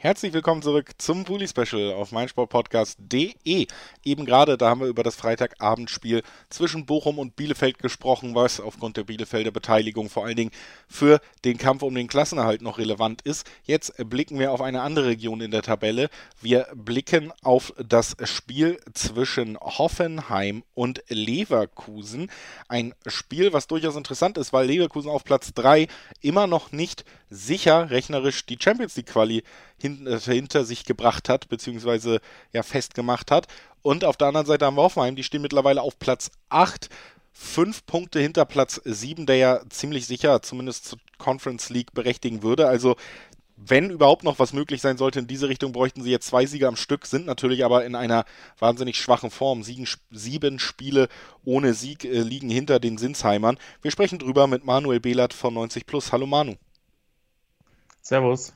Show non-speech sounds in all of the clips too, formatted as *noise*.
Herzlich willkommen zurück zum Bully Special auf meinsportpodcast.de. Eben gerade, da haben wir über das Freitagabendspiel zwischen Bochum und Bielefeld gesprochen, was aufgrund der Bielefelder Beteiligung vor allen Dingen für den Kampf um den Klassenerhalt noch relevant ist. Jetzt blicken wir auf eine andere Region in der Tabelle. Wir blicken auf das Spiel zwischen Hoffenheim und Leverkusen. Ein Spiel, was durchaus interessant ist, weil Leverkusen auf Platz 3 immer noch nicht sicher rechnerisch die Champions League Quali äh, hinter sich gebracht hat, beziehungsweise ja festgemacht hat. Und auf der anderen Seite haben wir Hoffenheim, die stehen mittlerweile auf Platz 8, fünf Punkte hinter Platz 7, der ja ziemlich sicher zumindest zur Conference League berechtigen würde. Also wenn überhaupt noch was möglich sein sollte in diese Richtung, bräuchten sie jetzt zwei Siege am Stück, sind natürlich aber in einer wahnsinnig schwachen Form. Siegen, sieben Spiele ohne Sieg äh, liegen hinter den Sinsheimern. Wir sprechen drüber mit Manuel Behlert von 90 Plus. Hallo Manu. Servus.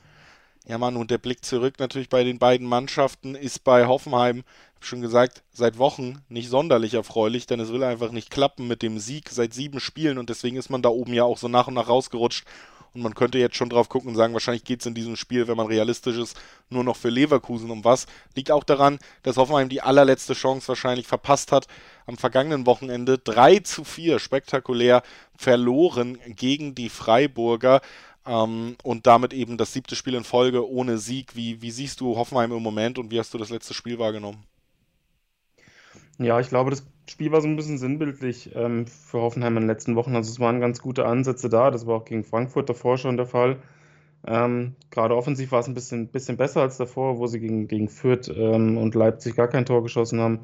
Ja, Mann, und der Blick zurück natürlich bei den beiden Mannschaften ist bei Hoffenheim, hab schon gesagt, seit Wochen nicht sonderlich erfreulich, denn es will einfach nicht klappen mit dem Sieg seit sieben Spielen und deswegen ist man da oben ja auch so nach und nach rausgerutscht. Und man könnte jetzt schon drauf gucken und sagen, wahrscheinlich geht es in diesem Spiel, wenn man realistisch ist, nur noch für Leverkusen um was. Liegt auch daran, dass Hoffenheim die allerletzte Chance wahrscheinlich verpasst hat. Am vergangenen Wochenende 3 zu 4 spektakulär verloren gegen die Freiburger. Ähm, und damit eben das siebte Spiel in Folge ohne Sieg. Wie, wie siehst du Hoffenheim im Moment und wie hast du das letzte Spiel wahrgenommen? Ja, ich glaube, das Spiel war so ein bisschen sinnbildlich ähm, für Hoffenheim in den letzten Wochen. Also es waren ganz gute Ansätze da. Das war auch gegen Frankfurt davor schon der Fall. Ähm, gerade offensiv war es ein bisschen, bisschen besser als davor, wo sie gegen, gegen Fürth ähm, und Leipzig gar kein Tor geschossen haben.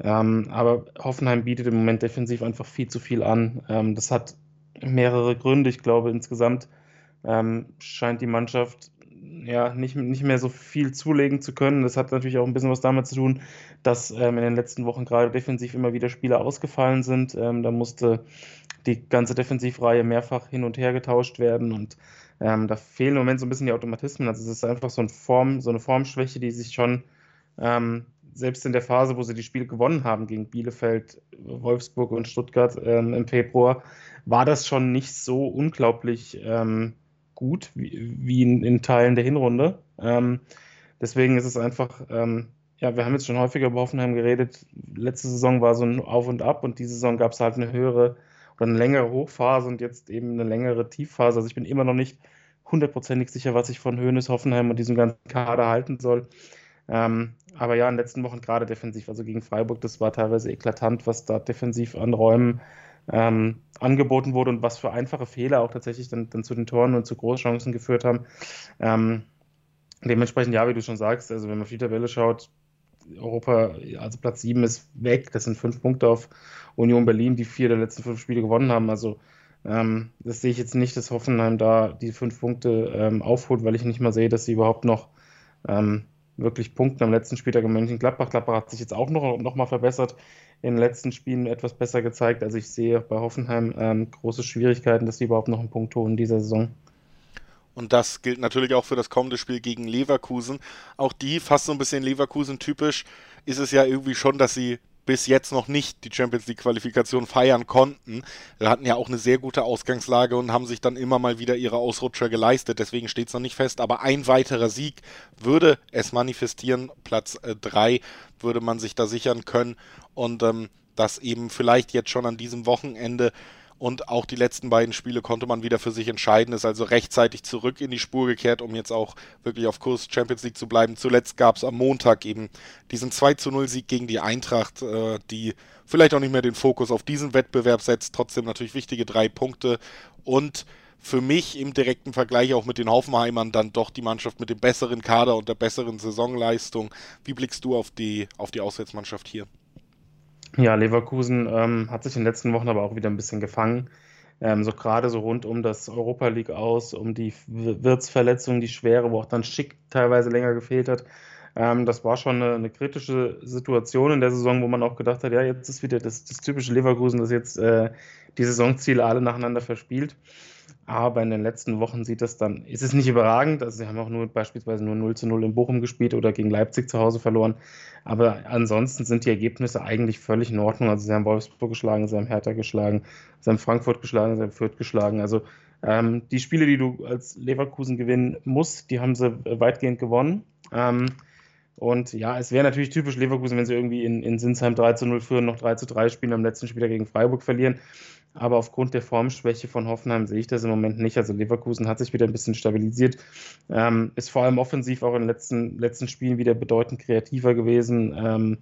Ähm, aber Hoffenheim bietet im Moment defensiv einfach viel zu viel an. Ähm, das hat mehrere Gründe. Ich glaube, insgesamt ähm, scheint die Mannschaft ja nicht, nicht mehr so viel zulegen zu können. Das hat natürlich auch ein bisschen was damit zu tun, dass ähm, in den letzten Wochen gerade defensiv immer wieder Spieler ausgefallen sind. Ähm, da musste die ganze Defensivreihe mehrfach hin und her getauscht werden und ähm, da fehlen im Moment so ein bisschen die Automatismen. Also es ist einfach so, ein Form, so eine Formschwäche, die sich schon ähm, selbst in der Phase, wo sie die Spiele gewonnen haben gegen Bielefeld, Wolfsburg und Stuttgart ähm, im Februar, war das schon nicht so unglaublich ähm, gut wie, wie in, in, Teilen der Hinrunde. Ähm, deswegen ist es einfach, ähm, ja, wir haben jetzt schon häufiger über Hoffenheim geredet. Letzte Saison war so ein Auf und Ab und diese Saison gab es halt eine höhere oder eine längere Hochphase und jetzt eben eine längere Tiefphase. Also ich bin immer noch nicht hundertprozentig sicher, was ich von Höhnes, Hoffenheim und diesem ganzen Kader halten soll. Ähm, aber ja, in den letzten Wochen gerade defensiv, also gegen Freiburg, das war teilweise eklatant, was da defensiv an Räumen ähm, angeboten wurde und was für einfache Fehler auch tatsächlich dann, dann zu den Toren und zu Großchancen geführt haben. Ähm, dementsprechend, ja, wie du schon sagst, also wenn man auf die Tabelle schaut, Europa, also Platz 7 ist weg, das sind fünf Punkte auf Union Berlin, die vier der letzten fünf Spiele gewonnen haben. Also ähm, das sehe ich jetzt nicht, dass Hoffenheim da die fünf Punkte ähm, aufholt, weil ich nicht mal sehe, dass sie überhaupt noch ähm, wirklich punkten am letzten Spieltag in Mönchengladbach. Gladbach hat sich jetzt auch noch, noch mal verbessert in den letzten Spielen etwas besser gezeigt. Also ich sehe bei Hoffenheim ähm, große Schwierigkeiten, dass sie überhaupt noch einen Punkt holen in dieser Saison. Und das gilt natürlich auch für das kommende Spiel gegen Leverkusen. Auch die, fast so ein bisschen Leverkusen-typisch, ist es ja irgendwie schon, dass sie bis jetzt noch nicht die Champions League Qualifikation feiern konnten. Wir hatten ja auch eine sehr gute Ausgangslage und haben sich dann immer mal wieder ihre Ausrutscher geleistet. Deswegen steht es noch nicht fest. Aber ein weiterer Sieg würde es manifestieren. Platz 3 äh, würde man sich da sichern können. Und ähm, das eben vielleicht jetzt schon an diesem Wochenende und auch die letzten beiden Spiele konnte man wieder für sich entscheiden, ist also rechtzeitig zurück in die Spur gekehrt, um jetzt auch wirklich auf Kurs Champions League zu bleiben. Zuletzt gab es am Montag eben diesen 2 zu 0 Sieg gegen die Eintracht, äh, die vielleicht auch nicht mehr den Fokus auf diesen Wettbewerb setzt, trotzdem natürlich wichtige drei Punkte und für mich im direkten Vergleich auch mit den Hoffenheimern dann doch die Mannschaft mit dem besseren Kader und der besseren Saisonleistung. Wie blickst du auf die, auf die Auswärtsmannschaft hier? Ja, Leverkusen ähm, hat sich in den letzten Wochen aber auch wieder ein bisschen gefangen. Ähm, so gerade so rund um das Europa League aus, um die Wirtsverletzung, die schwere, wo auch dann Schick teilweise länger gefehlt hat. Ähm, das war schon eine, eine, kritische Situation in der Saison, wo man auch gedacht hat, ja, jetzt ist wieder das, das typische Leverkusen, das jetzt äh, die Saisonziele alle nacheinander verspielt. Aber in den letzten Wochen sieht das dann, ist es nicht überragend. Also sie haben auch nur beispielsweise nur 0 zu 0 in Bochum gespielt oder gegen Leipzig zu Hause verloren. Aber ansonsten sind die Ergebnisse eigentlich völlig in Ordnung. Also sie haben Wolfsburg geschlagen, sie haben Hertha geschlagen, sie haben Frankfurt geschlagen, sie haben Fürth geschlagen. Also ähm, die Spiele, die du als Leverkusen gewinnen musst, die haben sie weitgehend gewonnen. Ähm, und ja, es wäre natürlich typisch Leverkusen, wenn sie irgendwie in, in Sinsheim 3 zu 0 führen, noch 3 zu 3 spielen, am letzten Spieler gegen Freiburg verlieren. Aber aufgrund der Formschwäche von Hoffenheim sehe ich das im Moment nicht. Also Leverkusen hat sich wieder ein bisschen stabilisiert, ähm, ist vor allem offensiv auch in den letzten, letzten Spielen wieder bedeutend kreativer gewesen. Ähm,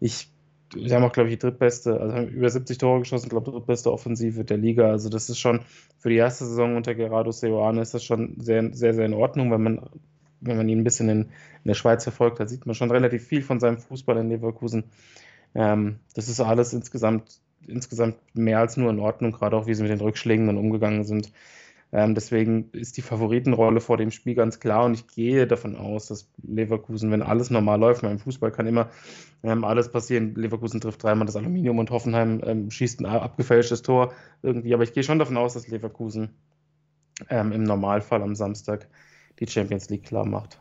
ich, sie haben auch, glaube ich, die drittbeste, also haben über 70 Tore geschossen, glaube ich, drittbeste Offensive der Liga. Also das ist schon für die erste Saison unter Gerardo Seoane ist das schon sehr, sehr, sehr in Ordnung, wenn man wenn man ihn ein bisschen in, in der Schweiz verfolgt hat, sieht man schon relativ viel von seinem Fußball in Leverkusen. Ähm, das ist alles insgesamt insgesamt mehr als nur in Ordnung, gerade auch wie sie mit den Rückschlägen dann umgegangen sind. Ähm, deswegen ist die Favoritenrolle vor dem Spiel ganz klar und ich gehe davon aus, dass Leverkusen, wenn alles normal läuft, im Fußball kann immer ähm, alles passieren. Leverkusen trifft dreimal das Aluminium und Hoffenheim ähm, schießt ein abgefälschtes Tor irgendwie. Aber ich gehe schon davon aus, dass Leverkusen ähm, im Normalfall am Samstag die Champions League klar macht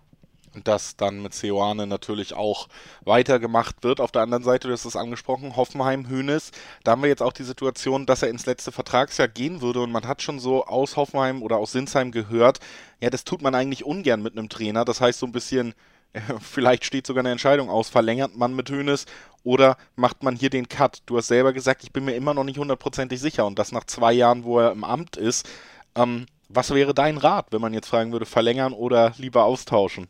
dass dann mit Seoane natürlich auch weitergemacht wird. Auf der anderen Seite, du hast es angesprochen, Hoffenheim, Hönes, da haben wir jetzt auch die Situation, dass er ins letzte Vertragsjahr gehen würde und man hat schon so aus Hoffenheim oder aus Sinsheim gehört, ja, das tut man eigentlich ungern mit einem Trainer. Das heißt so ein bisschen, *laughs* vielleicht steht sogar eine Entscheidung aus, verlängert man mit Hönes oder macht man hier den Cut? Du hast selber gesagt, ich bin mir immer noch nicht hundertprozentig sicher und das nach zwei Jahren, wo er im Amt ist. Ähm, was wäre dein Rat, wenn man jetzt fragen würde, verlängern oder lieber austauschen?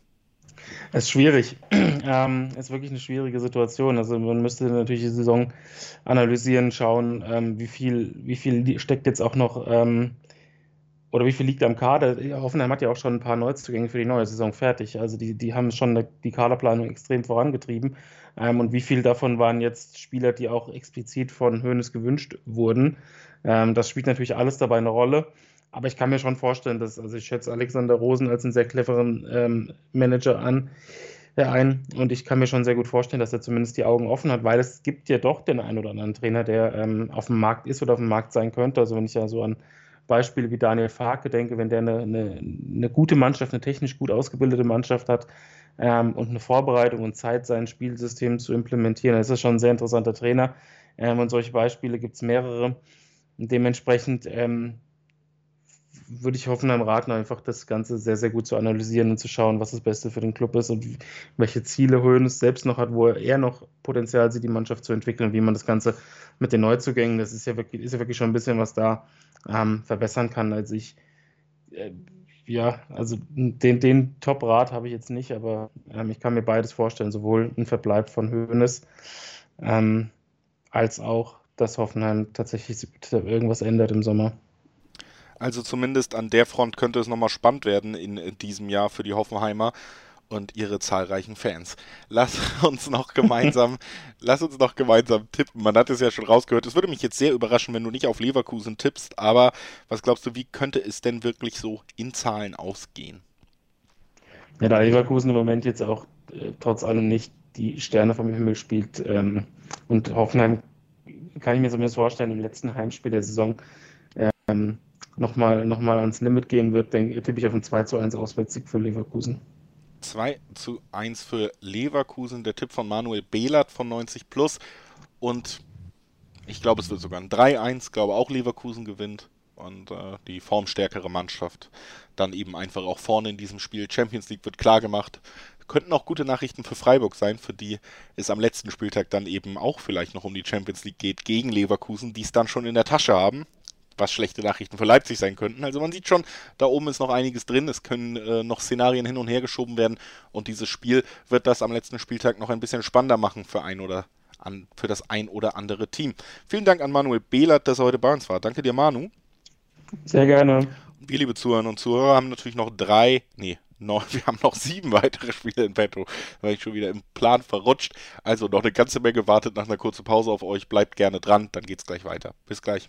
Es ist schwierig. *clears throat* Ähm, ist wirklich eine schwierige Situation. Also man müsste natürlich die Saison analysieren, schauen, ähm, wie viel, wie viel steckt jetzt auch noch ähm, oder wie viel liegt am Kader. Hoffenheim hat ja auch schon ein paar Neuzugänge für die neue Saison fertig. Also die, die haben schon die Kaderplanung extrem vorangetrieben. Ähm, und wie viel davon waren jetzt Spieler, die auch explizit von Hoeneß gewünscht wurden? Ähm, das spielt natürlich alles dabei eine Rolle. Aber ich kann mir schon vorstellen, dass, also ich schätze Alexander Rosen als einen sehr cleveren ähm, Manager an, äh, ein. Und ich kann mir schon sehr gut vorstellen, dass er zumindest die Augen offen hat, weil es gibt ja doch den einen oder anderen Trainer, der ähm, auf dem Markt ist oder auf dem Markt sein könnte. Also wenn ich ja so an Beispiele wie Daniel Farke denke, wenn der eine, eine, eine gute Mannschaft, eine technisch gut ausgebildete Mannschaft hat ähm, und eine Vorbereitung und Zeit, sein Spielsystem zu implementieren, dann ist das schon ein sehr interessanter Trainer. Ähm, und solche Beispiele gibt es mehrere. Und dementsprechend ähm, würde ich Hoffenheim raten, einfach das Ganze sehr, sehr gut zu analysieren und zu schauen, was das Beste für den Club ist und welche Ziele Hoeneß selbst noch hat, wo er noch Potenzial sieht, die Mannschaft zu entwickeln, wie man das Ganze mit den Neuzugängen, das ist ja wirklich, ist ja wirklich schon ein bisschen was da ähm, verbessern kann. Also ich, äh, ja, also den, den Top-Rat habe ich jetzt nicht, aber ähm, ich kann mir beides vorstellen, sowohl ein Verbleib von Hoeneß ähm, als auch, dass Hoffenheim tatsächlich irgendwas ändert im Sommer. Also zumindest an der Front könnte es nochmal spannend werden in, in diesem Jahr für die Hoffenheimer und ihre zahlreichen Fans. Lass *laughs* uns noch gemeinsam, *laughs* lass uns noch gemeinsam tippen. Man hat es ja schon rausgehört. Es würde mich jetzt sehr überraschen, wenn du nicht auf Leverkusen tippst, aber was glaubst du, wie könnte es denn wirklich so in Zahlen ausgehen? Ja, da Leverkusen im Moment jetzt auch äh, trotz allem nicht die Sterne vom Himmel spielt ähm, und Hoffenheim kann ich mir zumindest vorstellen, im letzten Heimspiel der Saison ähm, nochmal noch mal ans Limit gehen wird, denke tippe ich auf ein 2 zu 1 Auswärtssieg für Leverkusen. 2 zu 1 für Leverkusen, der Tipp von Manuel Behlert von 90 Plus. Und ich glaube, es wird sogar ein 3-1, glaube auch Leverkusen gewinnt. Und äh, die formstärkere Mannschaft dann eben einfach auch vorne in diesem Spiel. Champions League wird klar gemacht. Könnten auch gute Nachrichten für Freiburg sein, für die es am letzten Spieltag dann eben auch vielleicht noch um die Champions League geht gegen Leverkusen, die es dann schon in der Tasche haben was schlechte Nachrichten für Leipzig sein könnten. Also man sieht schon, da oben ist noch einiges drin. Es können äh, noch Szenarien hin und her geschoben werden und dieses Spiel wird das am letzten Spieltag noch ein bisschen spannender machen für ein oder an, für das ein oder andere Team. Vielen Dank an Manuel Behlert, dass er heute bei uns war. Danke dir, Manu. Sehr gerne. Wir, liebe Zuhörer und Zuhörer, haben natürlich noch drei, nee, noch, *laughs* wir haben noch sieben weitere Spiele in petto. Da war ich schon wieder im Plan verrutscht. Also noch eine ganze Menge wartet nach einer kurzen Pause auf euch. Bleibt gerne dran, dann geht's gleich weiter. Bis gleich.